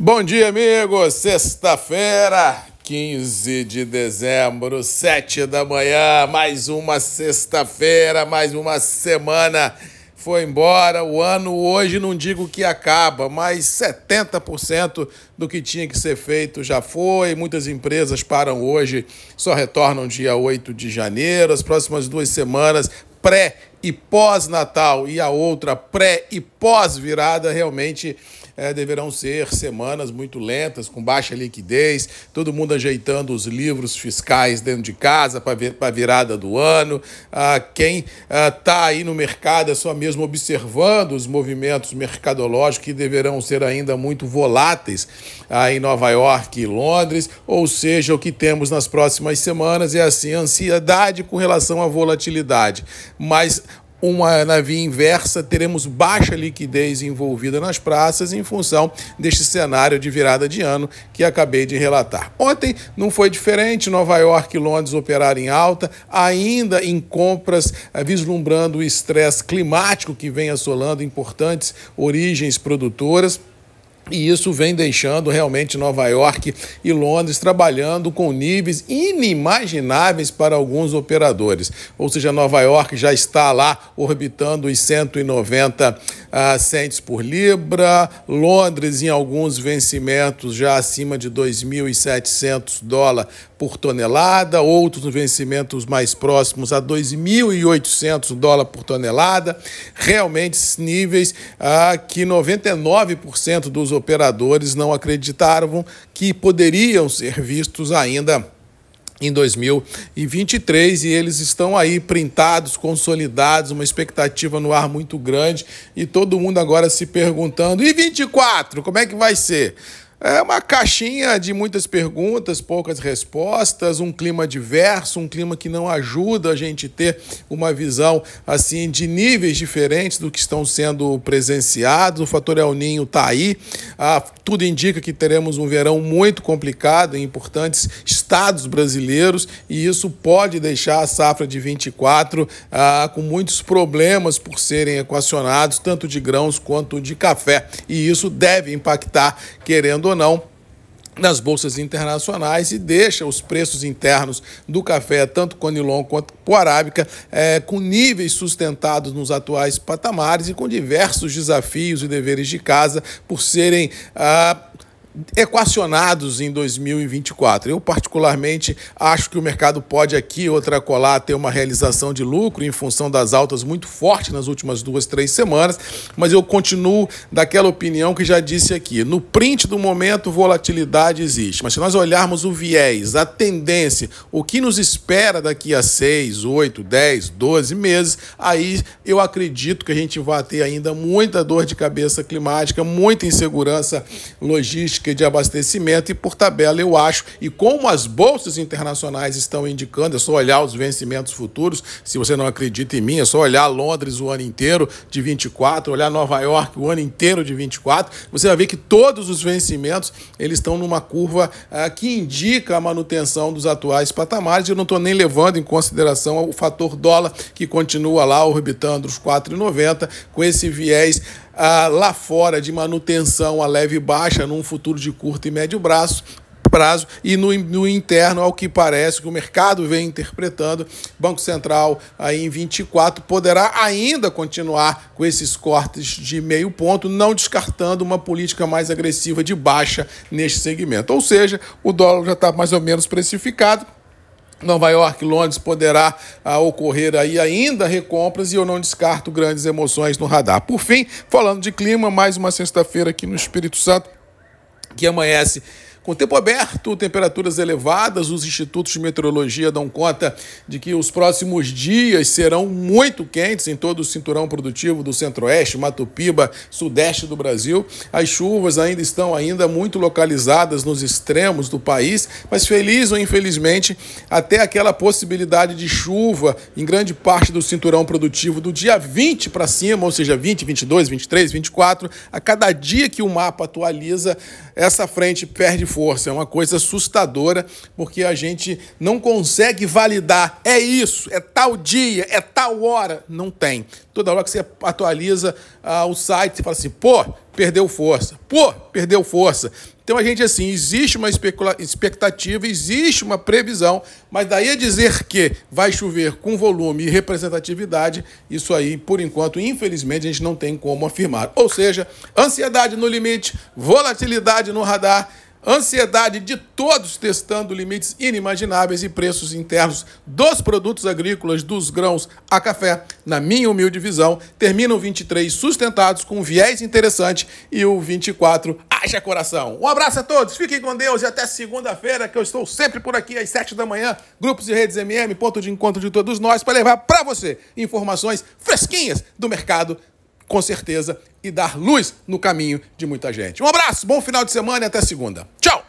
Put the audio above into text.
Bom dia, amigos. Sexta-feira, 15 de dezembro, 7 da manhã. Mais uma sexta-feira, mais uma semana. Foi embora. O ano hoje não digo que acaba, mas 70% do que tinha que ser feito já foi. Muitas empresas param hoje, só retornam dia 8 de janeiro. As próximas duas semanas, pré e pós-Natal, e a outra pré e pós-virada, realmente é, deverão ser semanas muito lentas, com baixa liquidez, todo mundo ajeitando os livros fiscais dentro de casa para a virada do ano. Ah, quem está ah, aí no mercado é só mesmo observando os movimentos mercadológicos que deverão ser ainda muito voláteis ah, em Nova York e Londres, ou seja, o que temos nas próximas semanas é assim, ansiedade com relação à volatilidade. Mas uma via inversa, teremos baixa liquidez envolvida nas praças em função deste cenário de virada de ano que acabei de relatar. Ontem não foi diferente, Nova York e Londres operaram em alta, ainda em compras, eh, vislumbrando o estresse climático que vem assolando importantes origens produtoras. E isso vem deixando realmente Nova York e Londres trabalhando com níveis inimagináveis para alguns operadores. Ou seja, Nova York já está lá orbitando os 190 uh, centes por libra, Londres em alguns vencimentos já acima de 2.700 dólares por tonelada, outros vencimentos mais próximos a 2.800 dólares por tonelada. Realmente níveis uh, que 99% dos operadores não acreditavam que poderiam ser vistos ainda em 2023 e eles estão aí printados, consolidados, uma expectativa no ar muito grande e todo mundo agora se perguntando: e 24, como é que vai ser? É uma caixinha de muitas perguntas, poucas respostas, um clima diverso, um clima que não ajuda a gente ter uma visão assim de níveis diferentes do que estão sendo presenciados. O fator El Ninho está aí. Ah, tudo indica que teremos um verão muito complicado em importantes estados brasileiros e isso pode deixar a safra de 24 ah, com muitos problemas por serem equacionados, tanto de grãos quanto de café. E isso deve impactar, querendo ou não, nas bolsas internacionais e deixa os preços internos do café, tanto Conilon quanto Arábica, é, com níveis sustentados nos atuais patamares e com diversos desafios e deveres de casa por serem. Ah, equacionados em 2024. Eu, particularmente, acho que o mercado pode aqui, outra colar, ter uma realização de lucro em função das altas muito fortes nas últimas duas, três semanas, mas eu continuo daquela opinião que já disse aqui. No print do momento, volatilidade existe, mas se nós olharmos o viés, a tendência, o que nos espera daqui a seis, oito, dez, doze meses, aí eu acredito que a gente vai ter ainda muita dor de cabeça climática, muita insegurança logística de abastecimento e por tabela eu acho, e como as bolsas internacionais estão indicando, é só olhar os vencimentos futuros, se você não acredita em mim, é só olhar Londres o ano inteiro de 24, olhar Nova York o ano inteiro de 24, você vai ver que todos os vencimentos eles estão numa curva ah, que indica a manutenção dos atuais patamares, eu não estou nem levando em consideração o fator dólar que continua lá orbitando os 4,90 com esse viés ah, lá fora de manutenção a leve baixa num futuro de curto e médio prazo e no, no, interno, ao que parece que o mercado vem interpretando, Banco Central aí em 24 poderá ainda continuar com esses cortes de meio ponto, não descartando uma política mais agressiva de baixa neste segmento. Ou seja, o dólar já está mais ou menos precificado Nova York, Londres poderá ah, ocorrer aí ainda recompras e eu não descarto grandes emoções no radar. Por fim, falando de clima, mais uma sexta-feira aqui no Espírito Santo que amanhece com tempo aberto, temperaturas elevadas, os institutos de meteorologia dão conta de que os próximos dias serão muito quentes em todo o cinturão produtivo do Centro-Oeste, Mato Piba, Sudeste do Brasil. As chuvas ainda estão ainda muito localizadas nos extremos do país, mas feliz ou infelizmente, até aquela possibilidade de chuva em grande parte do cinturão produtivo do dia 20 para cima, ou seja, 20, 22, 23, 24, a cada dia que o mapa atualiza, essa frente perde força força. É uma coisa assustadora, porque a gente não consegue validar. É isso, é tal dia, é tal hora. Não tem. Toda hora que você atualiza ah, o site, você fala assim, pô, perdeu força. Pô, perdeu força. Então a gente assim, existe uma expectativa, existe uma previsão, mas daí a dizer que vai chover com volume e representatividade, isso aí, por enquanto, infelizmente, a gente não tem como afirmar. Ou seja, ansiedade no limite, volatilidade no radar Ansiedade de todos testando limites inimagináveis e preços internos dos produtos agrícolas, dos grãos a café, na minha humilde visão, terminam o 23 sustentados com um viés interessante e o 24 haja coração. Um abraço a todos, fiquem com Deus e até segunda-feira, que eu estou sempre por aqui às 7 da manhã, grupos e redes MM, ponto de encontro de todos nós, para levar para você informações fresquinhas do mercado com certeza, e dar luz no caminho de muita gente. Um abraço, bom final de semana e até segunda. Tchau!